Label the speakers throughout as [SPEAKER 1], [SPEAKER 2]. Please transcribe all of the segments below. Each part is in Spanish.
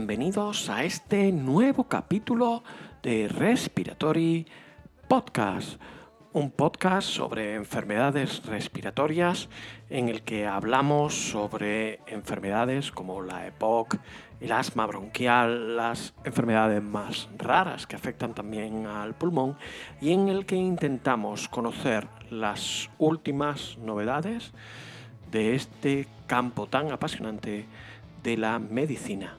[SPEAKER 1] bienvenidos a este nuevo capítulo de Respiratory Podcast, un podcast sobre enfermedades respiratorias en el que hablamos sobre enfermedades como la EPOC, el asma bronquial, las enfermedades más raras que afectan también al pulmón y en el que intentamos conocer las últimas novedades de este campo tan apasionante de la medicina.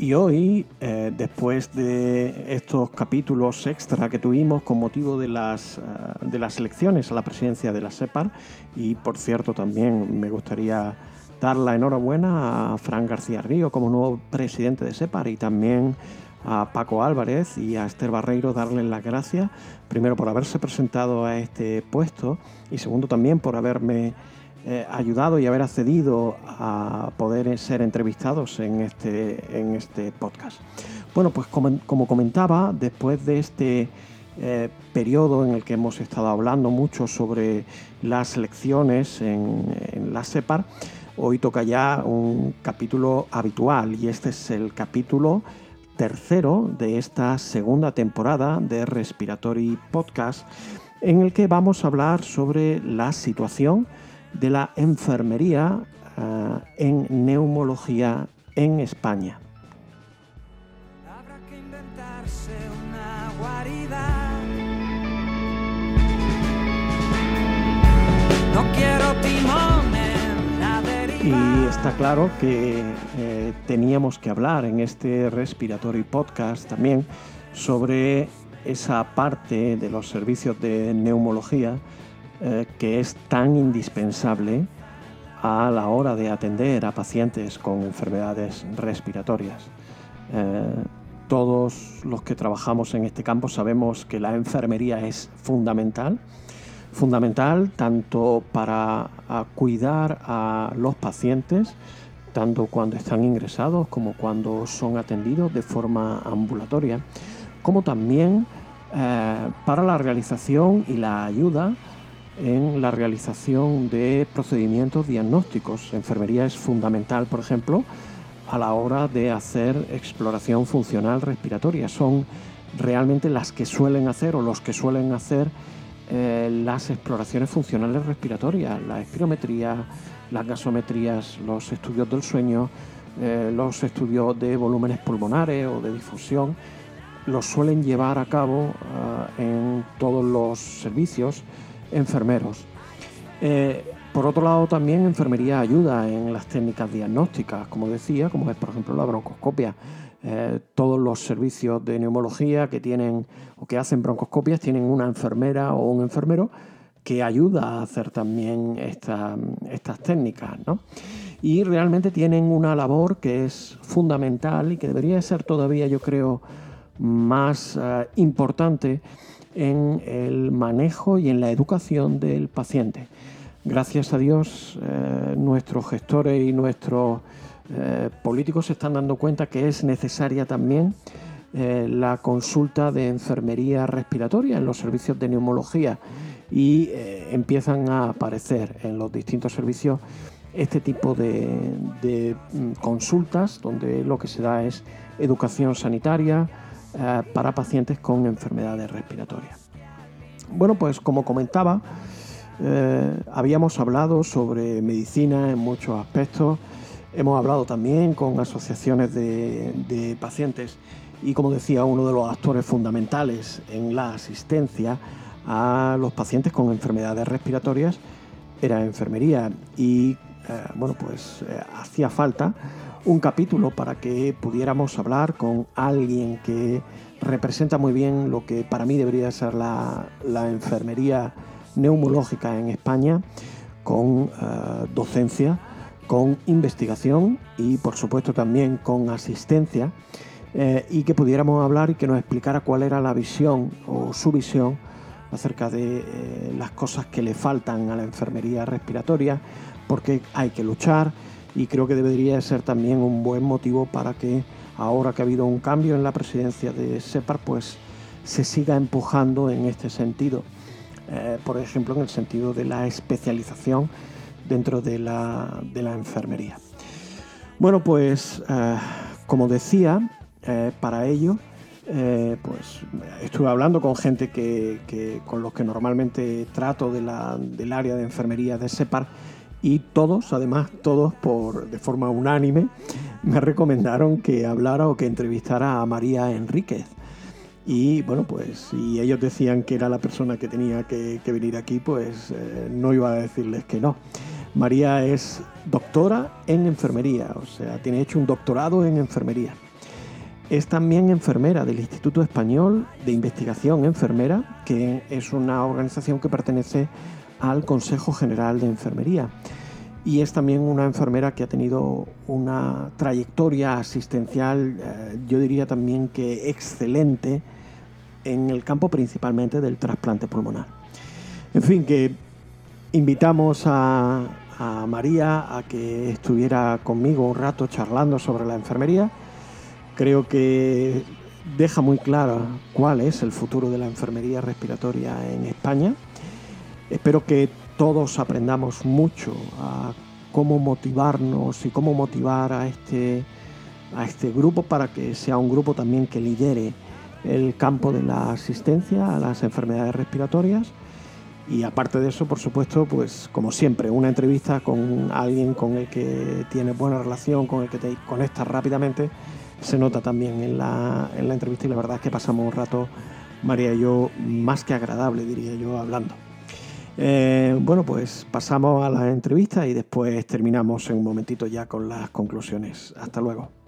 [SPEAKER 1] Y hoy, eh, después de estos capítulos extra que tuvimos con motivo de las, eh, de las elecciones a la presidencia de la SEPAR, y por cierto también me gustaría dar la enhorabuena a Fran García Río como nuevo presidente de SEPAR y también a Paco Álvarez y a Esther Barreiro darles las gracias, primero por haberse presentado a este puesto y segundo también por haberme eh, ayudado y haber accedido a poder ser entrevistados en este, en este podcast. Bueno, pues como, comentaba, después de este eh, periodo en el que hemos estado hablando mucho sobre las elecciones en, en la SEPAR, hoy toca ya un capítulo habitual y este es el capítulo tercero de esta segunda temporada de Respiratory Podcast en el que vamos a hablar sobre la situación de la enfermería eh, en neumología en España. Y está claro que eh, teníamos que hablar en este Respiratory Podcast también sobre esa parte de los servicios de neumología eh, que es tan indispensable a la hora de atender a pacientes con enfermedades respiratorias. Eh, todos los que trabajamos en este campo sabemos que la enfermería es fundamental, fundamental tanto para cuidar a los pacientes, tanto cuando están ingresados como cuando son atendidos de forma ambulatoria, como también eh, para la realización y la ayuda en la realización de procedimientos diagnósticos. Enfermería es fundamental, por ejemplo, a la hora de hacer exploración funcional respiratoria. Son realmente las que suelen hacer o los que suelen hacer eh, las exploraciones funcionales respiratorias, la espirometría, las gasometrías, los estudios del sueño, eh, los estudios de volúmenes pulmonares o de difusión, los suelen llevar a cabo eh, en todos los servicios enfermeros. Eh, por otro lado, también enfermería ayuda en las técnicas diagnósticas, como decía, como es por ejemplo la broncoscopia. Eh, todos los servicios de neumología que tienen o que hacen broncoscopias tienen una enfermera o un enfermero que ayuda a hacer también estas técnicas. Y realmente tienen una labor que es fundamental y que debería ser todavía, yo creo, más eh, importante en el manejo y en la educación del paciente. Gracias a Dios, eh, nuestros gestores y nuestros eh, políticos se están dando cuenta que es necesaria también eh, la consulta de enfermería respiratoria en los servicios de neumología y empiezan a aparecer en los distintos servicios este tipo de mm, consultas donde lo que se da es educación sanitaria, eh, para pacientes con enfermedades respiratorias. Bueno, pues como comentaba, eh, habíamos hablado sobre medicina en muchos aspectos, hemos hablado también con asociaciones de, pacientes y como decía, uno de los actores fundamentales en la asistencia a los pacientes con enfermedades respiratorias era enfermería y eh, bueno, pues hacía falta un capítulo para que pudiéramos hablar con alguien que representa muy bien lo que para mí debería ser la, enfermería neumológica en España, con eh, docencia, con investigación y por supuesto también con asistencia, eh, y que pudiéramos hablar y que nos explicara cuál era la visión o su visión acerca de eh, las cosas que le faltan a la enfermería respiratoria, porque hay que luchar y creo que debería ser también un buen motivo para que ahora que ha habido un cambio en la presidencia de SEPAR, pues se siga empujando en este sentido. Eh, por ejemplo, en el sentido de la especialización dentro de la, enfermería. Bueno, pues eh, como decía, para ello pues estuve hablando con gente que, con los que normalmente trato de del área de enfermería de SEPAR y todos, además todos por, de forma unánime, me recomendaron que hablara o que entrevistara a María Enríquez. Y bueno, pues si ellos decían que era la persona que tenía que, venir aquí, pues eh, no iba a decirles que no. María es doctora en enfermería, o sea, tiene hecho un doctorado en enfermería. Es también enfermera del Instituto Español de Investigación Enfermera, que es una organización que pertenece al Consejo General de Enfermería. Y es también una enfermera que ha tenido una trayectoria asistencial, eh, yo diría también que excelente, en el campo principalmente del trasplante pulmonar. En fin, que invitamos a, a María a que estuviera conmigo un rato charlando sobre la enfermería. Creo que deja muy claro cuál es el futuro de la enfermería respiratoria en España Espero que todos aprendamos mucho a cómo motivarnos y cómo motivar a este, a este grupo para que sea un grupo también que lidere el campo de la asistencia a las enfermedades respiratorias. Y aparte de eso, por supuesto, pues como siempre, una entrevista con alguien con el que tienes buena relación, con el que te conectas rápidamente, se nota también en la, en la entrevista y la verdad es que pasamos un rato, María y yo, más que agradable, diría yo, hablando. Eh, bueno, pues pasamos a la entrevista y después terminamos en un momentito ya con las conclusiones. Hasta luego.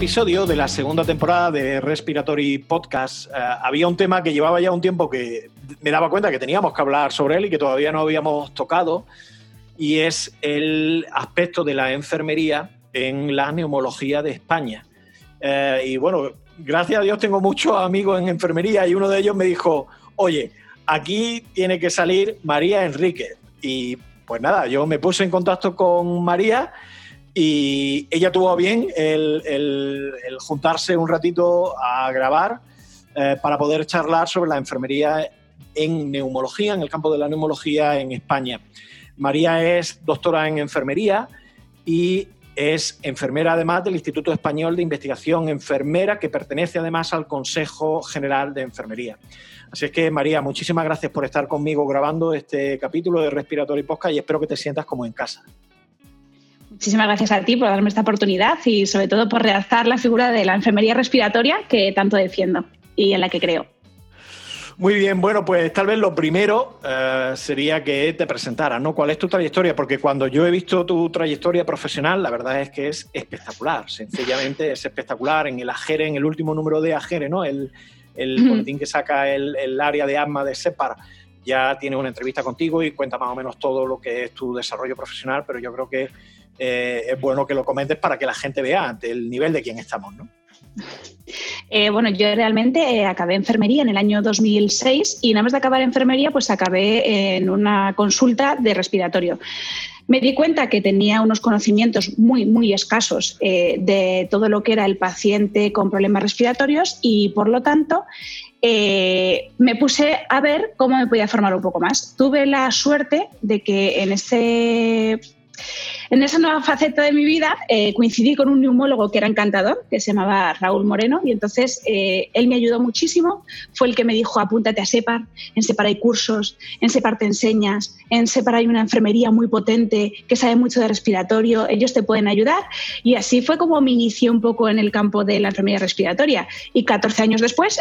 [SPEAKER 1] Episodio de la segunda temporada de Respiratory Podcast eh, había un tema que llevaba ya un tiempo que me daba cuenta que teníamos que hablar sobre él y que todavía no habíamos tocado, y es el aspecto de la enfermería en la neumología de España. Eh, y bueno, gracias a Dios tengo muchos amigos en enfermería y uno de ellos me dijo, oye, aquí tiene que salir María Enrique. Y pues nada, yo me puse en contacto con María y ella tuvo bien el, juntarse un ratito a grabar eh, para poder charlar sobre la enfermería en neumología, en el campo de la neumología en España. María es doctora en enfermería y es enfermera además del Instituto Español de Investigación Enfermera, que pertenece además al Consejo General de Enfermería. Así es que, María, muchísimas gracias por estar conmigo grabando este capítulo de Respiratory Podcast y espero que te sientas como en casa.
[SPEAKER 2] Muchísimas gracias a ti por darme esta oportunidad y sobre todo por realzar la figura de la enfermería respiratoria que tanto defiendo y en la que creo.
[SPEAKER 1] Muy bien, bueno, pues tal vez lo primero eh, sería que te presentaras, ¿no? ¿Cuál es tu trayectoria? Porque cuando yo he visto tu trayectoria profesional, la verdad es que es espectacular, sencillamente es espectacular. En el AGERE, en el último número de AGERE, ¿no? El, el boletín que saca el, el, área de asma de SEPAR, ya tiene una entrevista contigo y cuenta más o menos todo lo que es tu desarrollo profesional, pero yo creo que eh, es bueno que lo comentes para que la gente vea el nivel de quién estamos, ¿no?
[SPEAKER 2] Eh, bueno, yo realmente eh, acabé enfermería en el año 2006 y nada más de acabar enfermería, pues acabé en una consulta de respiratorio. Me di cuenta que tenía unos conocimientos muy, muy escasos de todo lo que era el paciente con problemas respiratorios y, por lo tanto, me puse a ver cómo me podía formar un poco más. Tuve la suerte de que en ese en esa nueva faceta de mi vida eh, coincidí con un neumólogo que era encantador, que se llamaba Raúl Moreno, y entonces eh, él me ayudó muchísimo. Fue el que me dijo, apúntate a SEPAR, en SEPAR hay cursos, en SEPAR te enseñas, en SEPAR hay una enfermería muy potente que sabe mucho de respiratorio, ellos te pueden ayudar. Y así fue como me inicié un poco en el campo de la enfermería respiratoria. Y 14 años después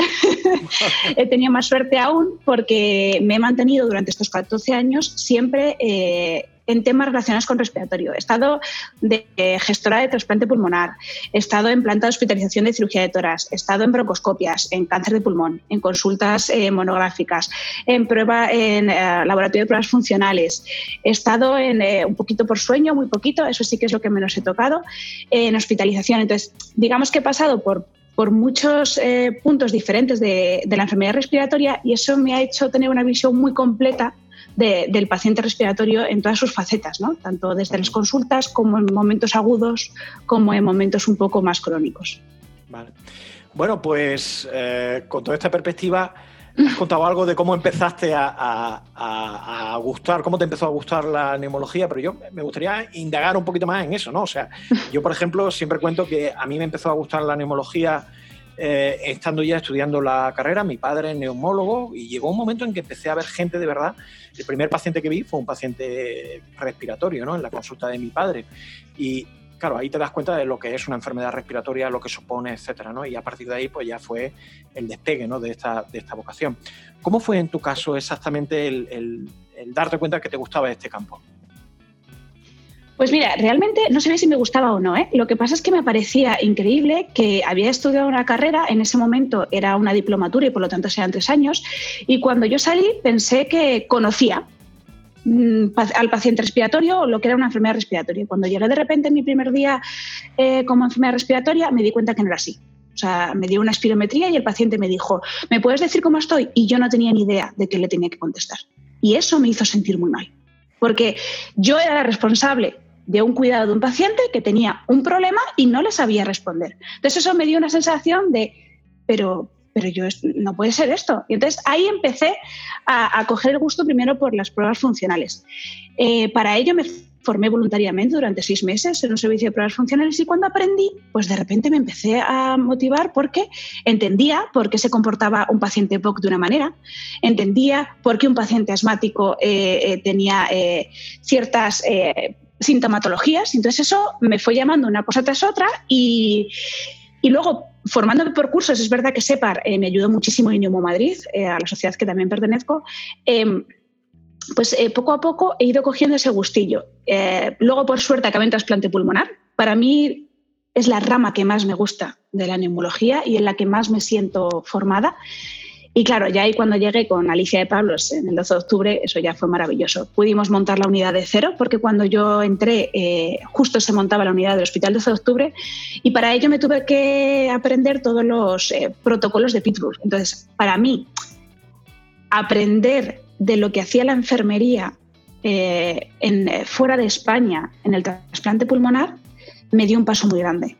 [SPEAKER 2] he tenido más suerte aún porque me he mantenido durante estos 14 años siempre... Eh, en temas relacionados con respiratorio. He estado de gestora de trasplante pulmonar, he estado en planta de hospitalización de cirugía de toras, he estado en broncoscopias, en cáncer de pulmón, en consultas eh, monográficas, en prueba en eh, laboratorio de pruebas funcionales. He estado en eh, un poquito por sueño, muy poquito, eso sí que es lo que menos he tocado, en hospitalización. Entonces, digamos que he pasado por por muchos puntos diferentes de, la enfermedad respiratoria y eso me ha hecho tener una visión muy completa del paciente respiratorio en todas sus facetas, ¿no? tanto desde las consultas como en momentos agudos, como en momentos un poco más crónicos.
[SPEAKER 1] Vale. Bueno, pues eh, con toda esta perspectiva, has contado algo de cómo empezaste a, gustar, cómo te empezó a gustar la neumología, pero yo me gustaría indagar un poquito más en eso, ¿no? O sea, yo, por ejemplo, siempre cuento que a mí me empezó a gustar la neumología eh, estando ya estudiando la carrera, mi padre es neumólogo y llegó un momento en que empecé a ver gente de verdad. El primer paciente que vi fue un paciente respiratorio, ¿no? En la consulta de mi padre. Y claro, ahí te das cuenta de lo que es una enfermedad respiratoria, lo que supone, etcétera, ¿no? Y a partir de ahí, pues ya fue el despegue, ¿no? De esta, de esta vocación. ¿Cómo fue en tu caso exactamente el, el darte cuenta que te gustaba este campo?
[SPEAKER 2] Pues mira, realmente no sabía si me gustaba o no. ¿eh? Lo que pasa es que me parecía increíble que había estudiado una carrera, en ese momento era una diplomatura y por lo tanto sean tres años, y cuando yo salí pensé que conocía mm, al paciente respiratorio o lo que era una enfermedad respiratoria. Cuando llegué de repente en mi primer día eh, como enfermedad respiratoria me di cuenta que no era así. O sea, me dio una espirometría y el paciente me dijo, ¿me puedes decir cómo estoy? Y yo no tenía ni idea de qué le tenía que contestar. Y eso me hizo sentir muy mal, porque yo era la responsable de un cuidado de un paciente que tenía un problema y no le sabía responder. Entonces eso me dio una sensación de, pero, pero yo no puede ser esto. Y entonces ahí empecé a, coger el gusto primero por las pruebas funcionales. Eh, para ello me formé voluntariamente durante seis meses en un servicio de pruebas funcionales y cuando aprendí, pues de repente me empecé a motivar porque entendía por qué se comportaba un paciente POC de una manera, entendía por qué un paciente asmático eh, eh, tenía ciertas sintomatologías. Entonces eso me fue llamando una cosa tras otra y, y luego formándome por cursos, es verdad que SEPAR eh, me ayudó muchísimo en Neumo Madrid, eh, a la sociedad que también pertenezco. Em, pues eh, poco a poco he ido cogiendo ese gustillo. luego, por suerte, acabé en trasplante pulmonar. Para mí es la rama que más me gusta de la neumología y en la que más me siento formada. Y claro, ya ahí cuando llegué con Alicia de Pablos en el 12 de octubre, eso ya fue maravilloso. Pudimos montar la unidad de cero, porque cuando yo entré, eh, justo se montaba la unidad del Hospital 12 de octubre, y para ello me tuve que aprender todos los eh, protocolos de Pittsburgh. Entonces, para mí, aprender de lo que hacía la enfermería eh, en, fuera de España en el trasplante pulmonar me dio un paso muy grande.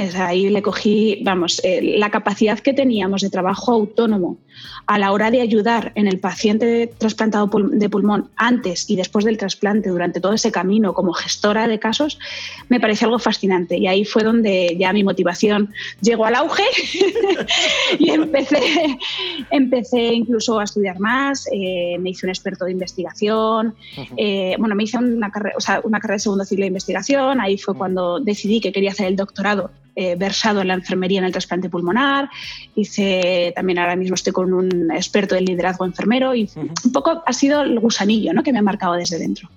[SPEAKER 2] Es ahí le cogí, vamos, eh, la capacidad que teníamos de trabajo autónomo a la hora de ayudar en el paciente trasplantado de pulmón antes y después del trasplante, durante todo ese camino como gestora de casos, me pareció algo fascinante. Y ahí fue donde ya mi motivación llegó al auge y empecé, empecé incluso a estudiar más, eh, me hice un experto de investigación, eh, bueno, me hice una carrera, una carrera de segundo ciclo de investigación, ahí fue cuando decidí que quería hacer el doctorado eh, versado en la enfermería en el trasplante pulmonar. Hice también ahora mismo estoy con un experto del liderazgo enfermero y un poco ha sido el gusanillo ¿no? que me ha marcado desde dentro.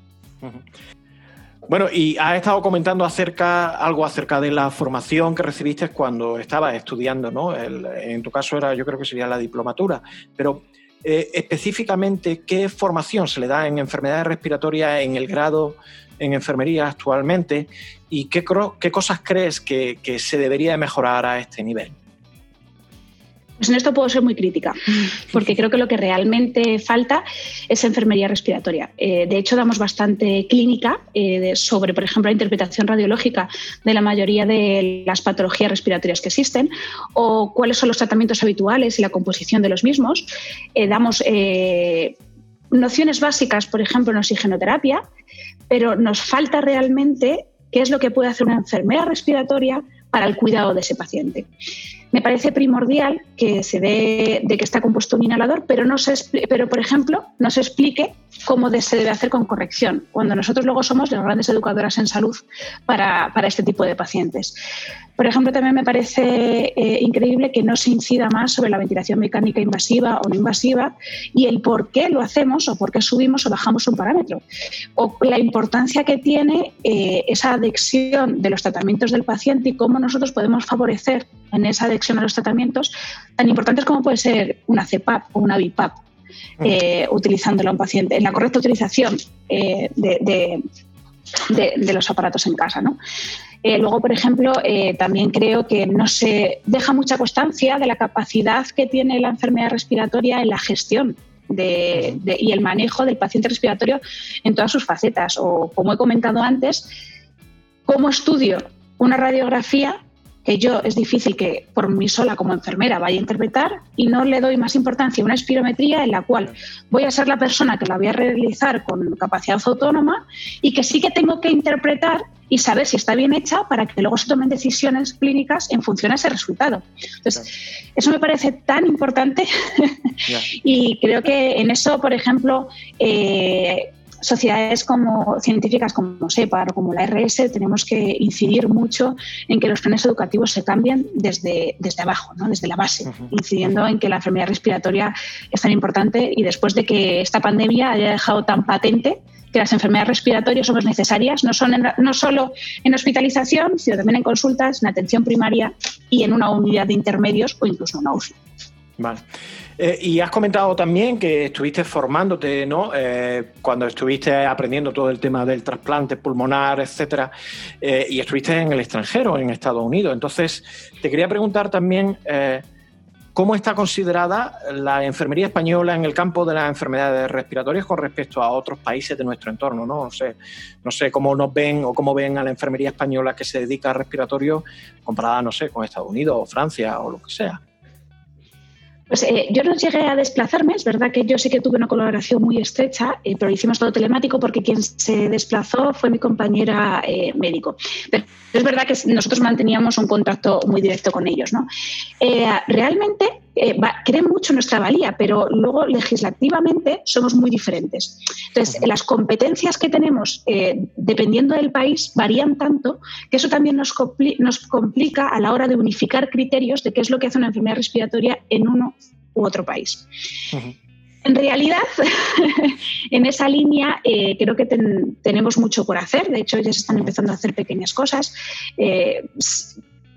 [SPEAKER 1] Bueno, y has estado comentando acerca, algo acerca de la formación que recibiste cuando estabas estudiando, ¿no? en tu caso era, yo creo que sería la diplomatura, pero eh, específicamente, ¿qué formación se le da en enfermedades respiratorias en el grado en enfermería actualmente y qué, qué cosas crees que, se debería mejorar a este nivel?
[SPEAKER 2] Pues en esto puedo ser muy crítica, porque creo que lo que realmente falta es enfermería respiratoria. Eh, de hecho, damos bastante clínica eh, sobre, por ejemplo, la interpretación radiológica de la mayoría de las patologías respiratorias que existen o cuáles son los tratamientos habituales y la composición de los mismos. Eh, damos nociones básicas, por ejemplo, en oxigenoterapia, pero nos falta realmente qué es lo que puede hacer una enfermera respiratoria para el cuidado de ese paciente. Me parece primordial que se dé de que está compuesto un inhalador, pero, no se, pero por ejemplo, no se explique cómo se debe hacer con corrección, cuando nosotros luego somos las grandes educadoras en salud para, para este tipo de pacientes. Por ejemplo, también me parece eh, increíble que no se incida más sobre la ventilación mecánica invasiva o no invasiva y el por qué lo hacemos o por qué subimos o bajamos un parámetro. O la importancia que tiene eh, esa adicción de los tratamientos del paciente y cómo nosotros podemos favorecer en esa adicción a los tratamientos tan importantes como puede ser una CPAP o una BIPAP. Eh, utilizándola a un paciente, en la correcta utilización de, los aparatos en casa. ¿no? Eh, luego, por ejemplo, eh, también creo que no se deja mucha constancia de la capacidad que tiene la enfermedad respiratoria en la gestión y el manejo del paciente respiratorio en todas sus facetas. O, como he comentado antes, cómo estudio una radiografía que yo es difícil que por mí sola como enfermera vaya a interpretar y no le doy más importancia a una espirometría en la cual voy a ser la persona que la voy a realizar con capacidad autónoma y que sí que tengo que interpretar y saber si está bien hecha para que luego se tomen decisiones clínicas en función a ese resultado. Entonces, eso me parece tan importante y creo que en eso, por ejemplo, eh, sociedades como científicas como SEPAR o como la RS tenemos que incidir mucho en que los planes educativos se cambien desde, desde abajo, ¿no? desde la base, incidiendo en que la enfermedad respiratoria es tan importante y después de que esta pandemia haya dejado tan patente que las enfermedades respiratorias son necesarias, no, son no solo en hospitalización, sino también en consultas, en atención primaria y en una unidad de intermedios o incluso en una UCI.
[SPEAKER 1] Eh, y has comentado también que estuviste formándote, ¿no? Eh, cuando estuviste aprendiendo todo el tema del trasplante pulmonar, etcétera, eh, y estuviste en el extranjero, en Estados Unidos. Entonces, te quería preguntar también cómo está considerada la enfermería española en el campo de las enfermedades respiratorias con respecto a otros países de nuestro entorno, ¿no? No sé, no sé cómo nos ven o cómo ven a la enfermería española que se dedica a respiratorio comparada, no sé, con Estados Unidos o Francia o lo que sea.
[SPEAKER 2] Pues eh, yo no llegué a desplazarme, es verdad que yo sí que tuve una colaboración muy estrecha, eh, pero hicimos todo telemático porque quien se desplazó fue mi compañera eh, médico. Pero es verdad que nosotros manteníamos un contacto muy directo con ellos. ¿no? realmente creen mucho nuestra valía, pero luego legislativamente somos muy diferentes. Entonces, las competencias que tenemos, dependiendo del país, varían tanto que eso también nos, nos complica a la hora de unificar criterios de qué es lo que hace una enfermedad respiratoria en uno u otro país. En realidad, en esa línea eh, creo que tenemos mucho por hacer. De hecho, ya se están empezando a hacer pequeñas cosas. Eh,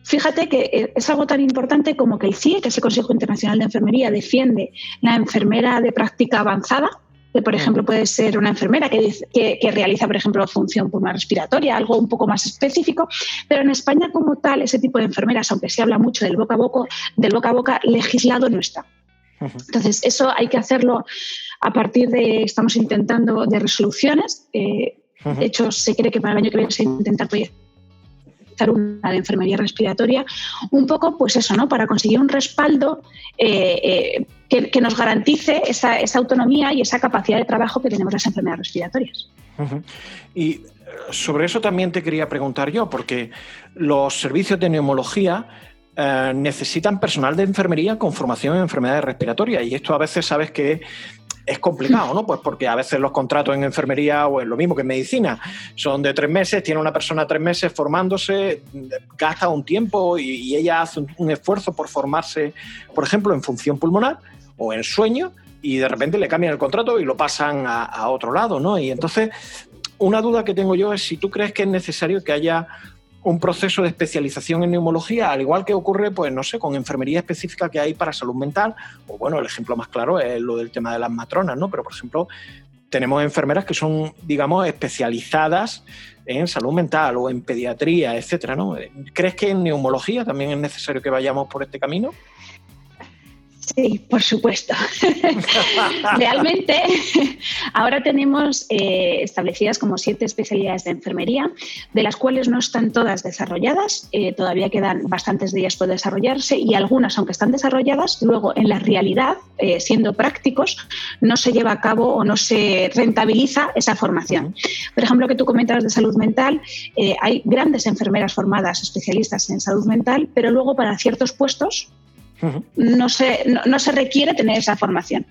[SPEAKER 2] fíjate que eh, es algo tan importante como que el CIE, que es el Consejo Internacional de Enfermería, defiende la enfermera de práctica avanzada, que por ejemplo puede ser una enfermera que, que, realiza, por ejemplo, función pulmonar respiratoria, algo un poco más específico, pero en España como tal, ese tipo de enfermeras, aunque se habla mucho del boca a boca, del boca a boca legislado no está. Entonces, eso hay que hacerlo a partir de, estamos intentando, de resoluciones. de hecho, se cree que para el año que viene se intenta proyectar una de enfermería respiratoria, un poco, pues eso, ¿no? Para conseguir un respaldo eh, eh, que, nos garantice esa, autonomía y esa capacidad de trabajo que tenemos las enfermedades respiratorias.
[SPEAKER 1] Y eh, sobre eso también te quería preguntar yo, porque los servicios de neumología necesitan personal de enfermería con formación en enfermedades respiratorias y esto a veces sabes que es complicado, ¿no? Pues porque a veces los contratos en enfermería o es lo mismo que en medicina, son de tres meses, tiene una persona tres meses formándose, gasta un tiempo y, ella hace un, esfuerzo por formarse, por ejemplo, en función pulmonar o en sueño y de repente le cambian el contrato y lo pasan a, a otro lado, ¿no? Y entonces, una duda que tengo yo es si tú crees que es necesario que haya un proceso de especialización en neumología, al igual que ocurre, pues no sé, con enfermería específica que hay para salud mental, o bueno, el ejemplo más claro es lo del tema de las matronas, ¿no? Pero por ejemplo, tenemos enfermeras que son, digamos, especializadas en salud mental o en pediatría, etcétera, ¿no? ¿Crees que en neumología también es necesario que vayamos por este camino?
[SPEAKER 2] Sí, por supuesto. Realmente Ahora tenemos eh, establecidas como siete especialidades de enfermería, de las cuales no están todas desarrolladas, eh, todavía quedan bastantes de ellas por desarrollarse y algunas, aunque están desarrolladas, luego en la realidad, eh, siendo prácticos, no se lleva a cabo o no se rentabiliza esa formación. Por ejemplo, que tú comentabas de salud mental, hay grandes enfermeras formadas, especialistas en salud mental, pero luego para ciertos puestos no se, no, se, requiere tener esa formación.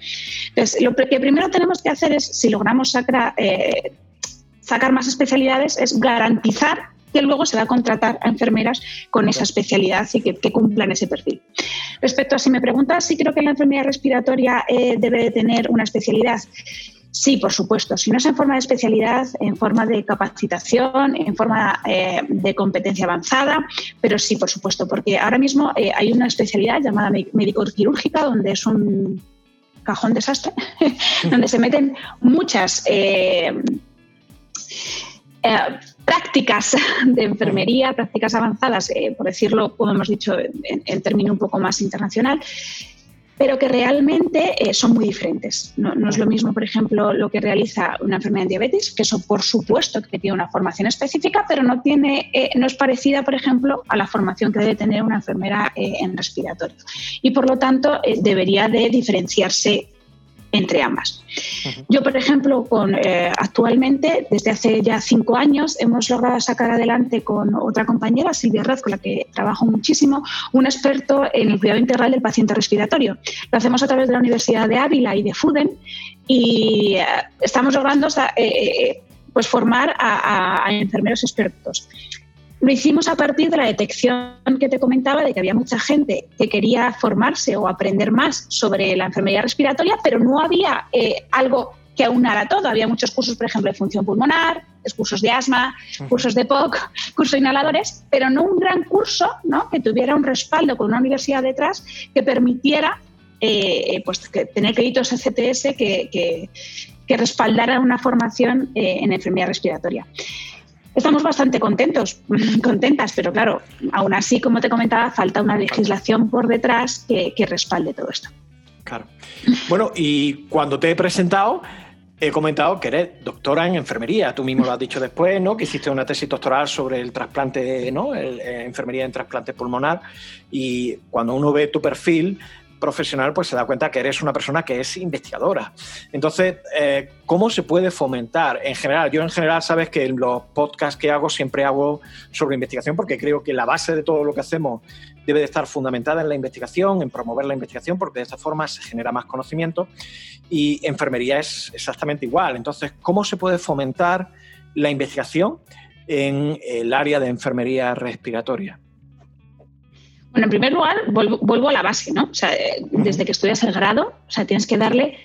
[SPEAKER 2] Entonces, lo que primero tenemos que hacer es, si logramos sacar, eh, sacar más especialidades, es garantizar que luego se va a contratar a enfermeras con esa especialidad y que, cumplan ese perfil. Respecto a si me preguntas si creo que la enfermedad respiratoria eh, debe tener una especialidad, Sí, por supuesto. Si no es en forma de especialidad, en forma de capacitación, en forma eh, de competencia avanzada, pero sí, por supuesto, porque ahora mismo eh, hay una especialidad llamada médico-quirúrgica, donde es un cajón desastre, donde se meten muchas eh, prácticas de enfermería, prácticas avanzadas, por decirlo, como hemos dicho, en, en término un poco más internacional, pero que realmente eh, son muy diferentes. No, es lo mismo, por ejemplo, lo que realiza una enfermedad de diabetes, que eso por supuesto que tiene una formación específica, pero no, tiene, eh, no es parecida, por ejemplo, a la formación que debe tener una enfermera eh, en respiratorio. Y por lo tanto, debería de diferenciarse entre ambas. Yo, por ejemplo, con, eh, actualmente, desde hace ya cinco años, hemos logrado sacar adelante con otra compañera, Silvia Raz, con la que trabajo muchísimo, un experto en el cuidado integral del paciente respiratorio. Lo hacemos a través de la Universidad de Ávila y de FUDEN y eh, estamos logrando eh, pues formar a enfermeros expertos. Lo hicimos a partir de la detección que te comentaba de que había mucha gente que quería formarse o aprender más sobre la enfermedad respiratoria, pero no había eh, algo que aunara todo. Había muchos cursos, por ejemplo, de función pulmonar, cursos de asma, cursos de POC, cursos de inhaladores, pero no un gran curso ¿no? que tuviera un respaldo con una universidad detrás que permitiera eh, pues, tener créditos CTS que, que, que respaldaran una formación eh, en enfermedad respiratoria. Estamos bastante contentos, contentas, pero claro, aún así, como te comentaba, falta una legislación por detrás que, respalde todo esto.
[SPEAKER 3] Claro. Bueno, y cuando te he presentado, he comentado que eres doctora en enfermería. Tú mismo lo has dicho después, ¿no? Que hiciste una tesis doctoral sobre el trasplante, ¿no? Eh, enfermería en trasplante pulmonar. Y cuando uno ve tu perfil, profesional, pues se da cuenta que eres una persona que es investigadora. Entonces, eh, ¿cómo se puede fomentar? En general, yo en general sabes que en los podcasts que hago siempre hago sobre investigación porque creo que la base de todo lo que hacemos debe de estar fundamentada en la investigación, en promover la investigación, porque de esta forma se genera más conocimiento. Y enfermería es exactamente igual. Entonces, ¿cómo se puede fomentar la investigación en el área de enfermería respiratoria?
[SPEAKER 2] Bueno, en primer lugar, vuelvo, a la base, ¿no? O sea, eh, desde que estudias el grado, o sea, tienes que darle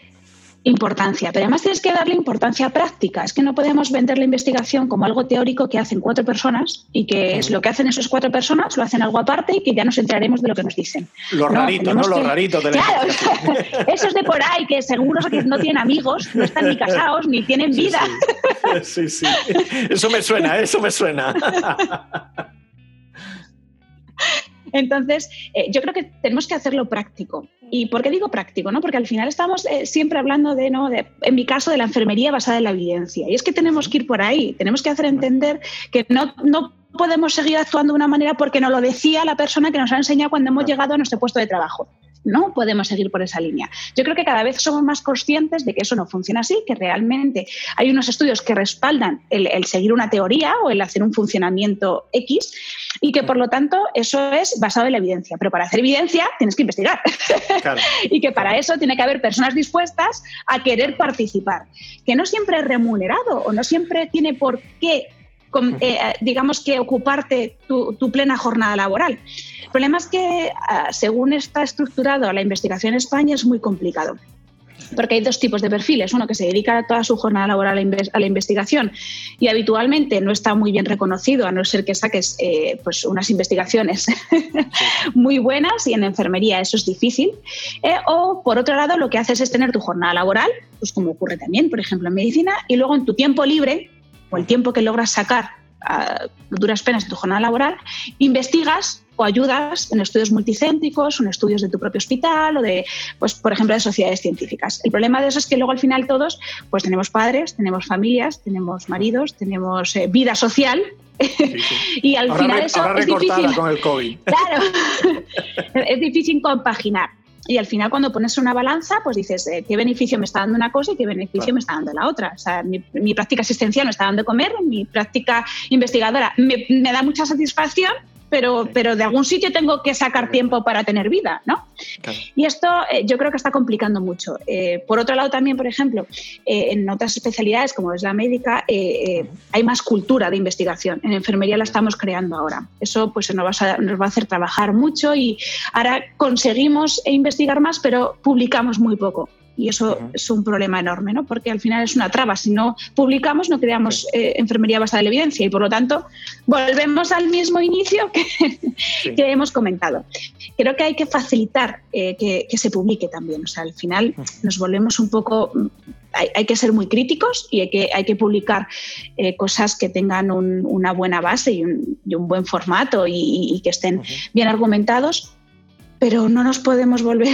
[SPEAKER 2] importancia, pero además tienes que darle importancia práctica. Es que no podemos vender la investigación como algo teórico que hacen cuatro personas y que es lo que hacen esas cuatro personas, lo hacen algo aparte y que ya nos enteraremos de lo que nos dicen.
[SPEAKER 3] Los raritos, ¿no? Los raritos de la
[SPEAKER 2] Claro, esos de por ahí que seguro que no tienen amigos, no están ni casados, ni tienen vida.
[SPEAKER 3] sí, sí. Eso me suena, eso me suena.
[SPEAKER 2] Entonces, eh, yo creo que tenemos que hacerlo práctico. ¿Y por qué digo práctico? ¿no? Porque al final estamos eh, siempre hablando de, ¿no? de, en mi caso, de la enfermería basada en la evidencia. Y es que tenemos que ir por ahí, tenemos que hacer entender que no, no podemos seguir actuando de una manera porque nos lo decía la persona que nos ha enseñado cuando hemos llegado a nuestro puesto de trabajo no podemos seguir por esa línea. Yo creo que cada vez somos más conscientes de que eso no funciona así, que realmente hay unos estudios que respaldan el, seguir una teoría o el hacer un funcionamiento X y que por lo tanto eso es basado en la evidencia. Pero para hacer evidencia tienes que investigar y que para eso tiene que haber personas dispuestas a querer participar, que no siempre es remunerado o no siempre tiene por qué eh, digamos que ocuparte tu, plena jornada laboral. El problema es que, ah, según está estructurado la investigación en España, es muy complicado. Porque hay dos tipos de perfiles. Uno que se dedica toda su jornada laboral a la investigación y habitualmente no está muy bien reconocido, a no ser que saques eh, pues unas investigaciones muy buenas y en enfermería eso es difícil. Eh, o, por otro lado, lo que haces es tener tu jornada laboral, pues como ocurre también, por ejemplo, en medicina, y luego en tu tiempo libre o el tiempo que logras sacar a duras penas de tu jornada laboral, investigas o ayudas en estudios multicéntricos, en estudios de tu propio hospital o de, pues, por ejemplo, de sociedades científicas. El problema de eso es que luego al final todos pues tenemos padres, tenemos familias, tenemos maridos, tenemos eh, vida social y al final eso es difícil.
[SPEAKER 1] con el COVID.
[SPEAKER 2] Claro, es difícil compaginar. Y al final cuando pones una balanza, pues dices, eh, ¿qué beneficio me está dando una cosa y qué beneficio me está dando la otra? O sea, mi, práctica asistencial me está dando de comer, mi práctica investigadora me, me da mucha satisfacción, pero, pero de algún sitio tengo que sacar tiempo para tener vida, ¿no? Y esto eh, yo creo que está complicando mucho. Eh, por otro lado, también, por ejemplo, eh, en otras especialidades como es la médica, hay más cultura de investigación. En enfermería la estamos creando ahora. Eso pues, nos, va a, nos va a hacer trabajar mucho y ahora conseguimos investigar más, pero publicamos muy poco y eso es un problema enorme, ¿no? porque al final es una traba. Si no publicamos, no creamos eh, enfermería basada en la evidencia y por lo tanto volvemos al mismo inicio que, que hemos comentado. Creo que hay que facilitar eh, que, se publique también. O sea, al final nos volvemos un poco hay, que ser muy críticos y hay que, hay que publicar eh, cosas que tengan una buena base y un, buen formato y, que estén bien argumentados, pero no nos podemos volver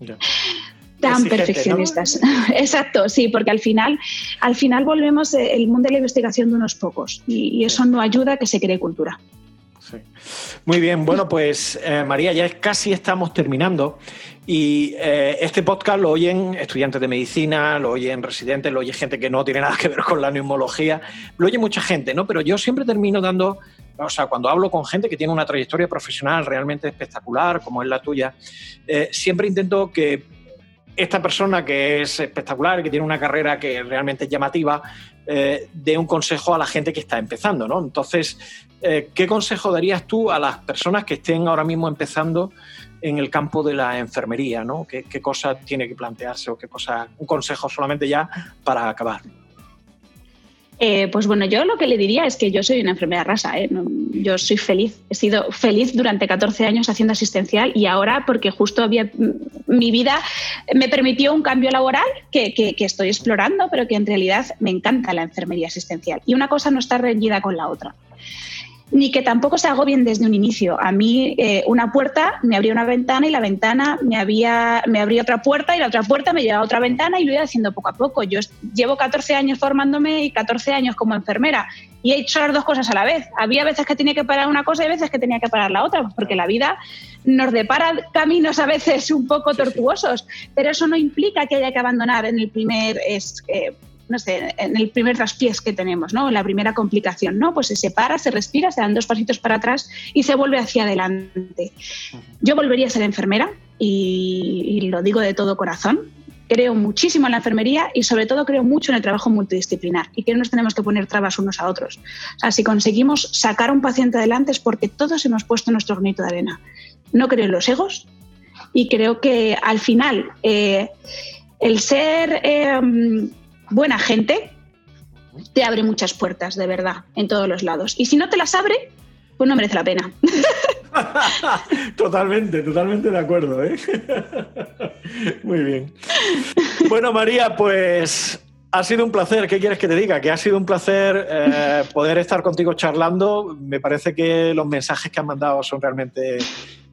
[SPEAKER 2] tan perfeccionistas. Exacto, sí, porque al final, al final volvemos eh, el mundo de la investigación de unos pocos y, eso no ayuda a que se cree cultura.
[SPEAKER 1] Muy bien, bueno, pues eh, María, ya casi estamos terminando y eh, este podcast lo oyen estudiantes de medicina, lo oyen residentes, lo oye gente que no tiene nada que ver con la neumología, lo oye mucha gente, ¿no? Pero yo siempre termino dando, o sea, cuando hablo con gente que tiene una trayectoria profesional realmente espectacular, como es la tuya, siempre intento que esta persona que es espectacular, que tiene una carrera que realmente es llamativa, eh, dé un consejo a la gente que está empezando, ¿no? Entonces, eh, ¿qué consejo darías tú a las personas que estén ahora mismo empezando en el campo de la enfermería, ¿no? ¿Qué, qué cosa tiene que plantearse o qué cosa, un consejo solamente ya para acabar?
[SPEAKER 2] Eh, pues bueno, yo lo que le diría es que yo soy una enfermera rasa, ¿eh? yo soy feliz, he sido feliz durante 14 años haciendo asistencial y ahora porque justo había, mi vida me permitió un cambio laboral que, que, estoy explorando, pero que en realidad me encanta la enfermería asistencial y una cosa no está reñida con la otra ni que tampoco se bien desde un inicio. A mí eh, una puerta me abría una ventana y la ventana me, había, me abría otra puerta y la otra puerta me llevaba a otra ventana y lo iba haciendo poco a poco. Yo llevo 14 años formándome y 14 años como enfermera y he hecho las dos cosas a la vez. Había veces que tenía que parar una cosa y veces que tenía que parar la otra, porque la vida nos depara caminos a veces un poco tortuosos, pero eso no implica que haya que abandonar en el primer... Es, eh, no sé, en el primer traspiés que tenemos, ¿no? La primera complicación, ¿no? Pues se separa, se respira, se dan dos pasitos para atrás y se vuelve hacia adelante. Yo volvería a ser enfermera y, lo digo de todo corazón. Creo muchísimo en la enfermería y sobre todo creo mucho en el trabajo multidisciplinar y que no nos tenemos que poner trabas unos a otros. O sea, si conseguimos sacar a un paciente adelante es porque todos hemos puesto nuestro granito de arena. No creo en los egos y creo que al final eh, el ser eh, buena gente te abre muchas puertas, de verdad, en todos los lados. Y si no te las abre, pues no merece la pena.
[SPEAKER 1] totalmente, totalmente de acuerdo. ¿eh? Muy bien. Bueno, María, pues ha sido un placer. ¿Qué quieres que te diga? Que ha sido un placer eh, poder estar contigo charlando. Me parece que los mensajes que han mandado son realmente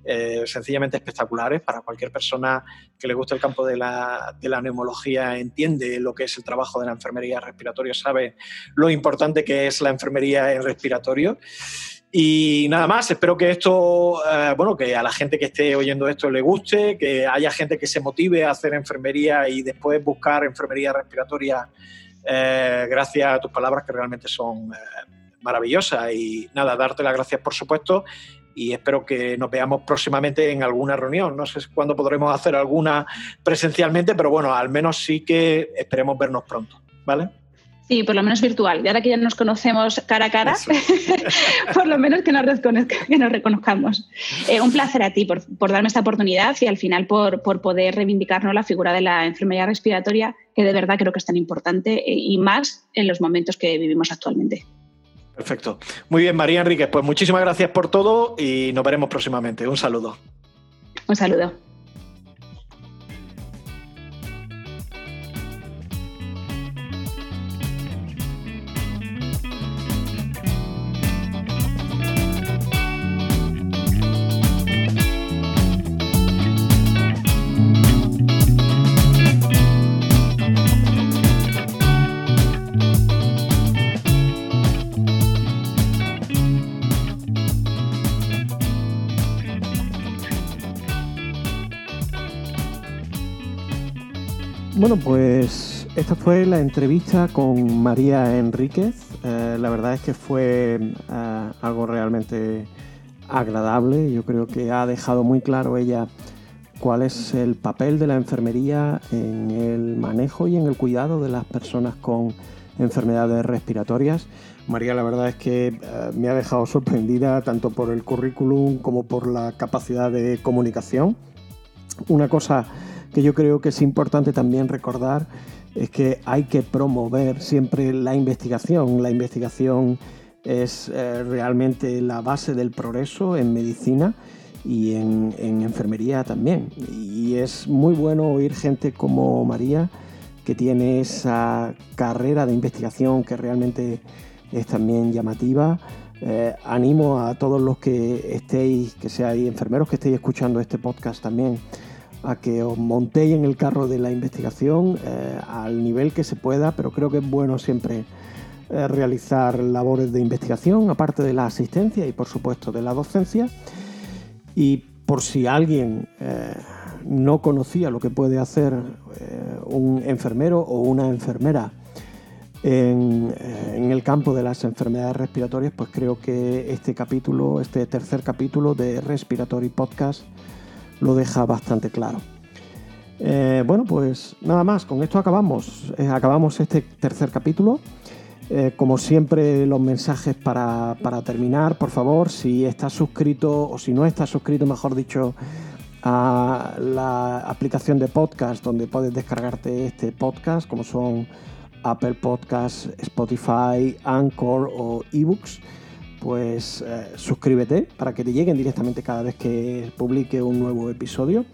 [SPEAKER 1] eh, sencillamente espectaculares para cualquier persona que le guste el campo de la, de la, neumología, entiende lo que es el trabajo de la enfermería respiratoria, sabe lo importante que es la enfermería en respiratorio. Y nada más, espero que esto, eh, bueno, que a la gente que esté oyendo esto le guste, que haya gente que se motive a hacer enfermería y después buscar enfermería respiratoria eh, gracias a tus palabras que realmente son maravillosas. Y nada, darte las gracias por supuesto y espero que nos veamos próximamente en alguna reunión. No sé cuándo podremos hacer alguna presencialmente, pero bueno, al menos sí que esperemos vernos pronto, ¿vale?
[SPEAKER 2] Sí, por lo menos virtual. Y ahora que ya nos conocemos cara a cara, por lo menos que nos, que nos reconozcamos. Eh, un placer a ti por, darme esta oportunidad y al final por, por poder reivindicarnos la figura de la enfermedad respiratoria, que de verdad creo que es tan importante eh, y más en los momentos que vivimos actualmente.
[SPEAKER 1] Perfecto. Muy bien, María Enríquez, pues muchísimas gracias por todo y nos veremos próximamente. Un saludo.
[SPEAKER 2] Un saludo.
[SPEAKER 1] Bueno, pues esta fue la entrevista con María Enríquez. Eh, la verdad es que fue eh, algo realmente agradable. Yo creo que ha dejado muy claro ella cuál es el papel de la enfermería en el manejo y en el cuidado de las personas con enfermedades respiratorias. María, la verdad es que eh, me ha dejado sorprendida tanto por el currículum como por la capacidad de comunicación. Una cosa que yo creo que es importante también recordar es que hay que promover siempre la investigación. La investigación es eh, realmente la base del progreso en medicina y en, enfermería también. Y es muy bueno oír gente como María que tiene esa carrera de investigación que realmente es también llamativa. Eh, animo a todos los que estéis, que seáis enfermeros, que estéis escuchando este podcast también, a que os montéis en el carro de la investigación eh, al nivel que se pueda, pero creo que es bueno siempre eh, realizar labores de investigación, aparte de la asistencia y por supuesto de la docencia. Y por si alguien eh, no conocía lo que puede hacer un enfermero o una enfermera en, en, el campo de las enfermedades respiratorias, pues creo que este capítulo, este tercer capítulo de Respiratory Podcast, lo deja bastante claro. Eh, bueno, pues nada más, con esto acabamos. Eh, acabamos este tercer capítulo. Eh, como siempre, los mensajes para, para, terminar, por favor, si estás suscrito o si no estás suscrito, mejor dicho, a la aplicación de podcast donde puedes descargarte este podcast, como son Apple Podcasts, Spotify, Anchor o eBooks pues eh, suscríbete para que te lleguen directamente cada vez que publique un nuevo episodio.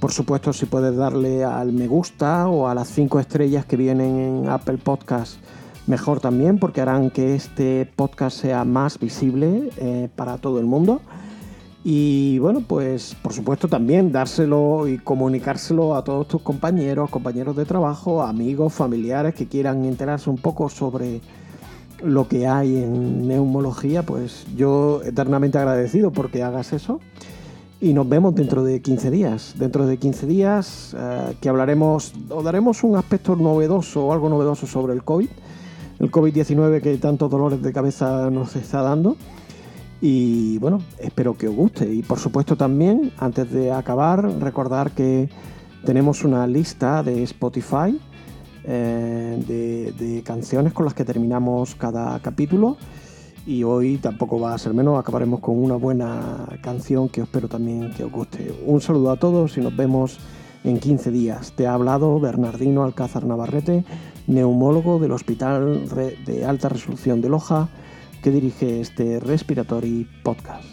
[SPEAKER 1] Por supuesto, si puedes darle al me gusta o a las 5 estrellas que vienen en Apple Podcast, mejor también, porque harán que este podcast sea más visible eh, para todo el mundo. Y bueno, pues por supuesto también dárselo y comunicárselo a todos tus compañeros, compañeros de trabajo, amigos, familiares que quieran enterarse un poco sobre lo que hay en neumología, pues yo eternamente agradecido porque hagas eso. Y nos vemos dentro de 15 días. Dentro de 15 días eh, que hablaremos o daremos un aspecto novedoso o algo novedoso sobre el COVID. El COVID-19 que tantos dolores de cabeza nos está dando. Y bueno, espero que os guste. Y por supuesto también, antes de acabar, recordar que tenemos una lista de Spotify eh, de, canciones con las que terminamos cada capítulo. Y hoy tampoco va a ser menos, acabaremos con una buena canción que espero también que os guste. Un saludo a todos y nos vemos en 15 días. Te ha hablado Bernardino Alcázar Navarrete, neumólogo del Hospital de Alta Resolución de Loja, que dirige este Respiratory Podcast.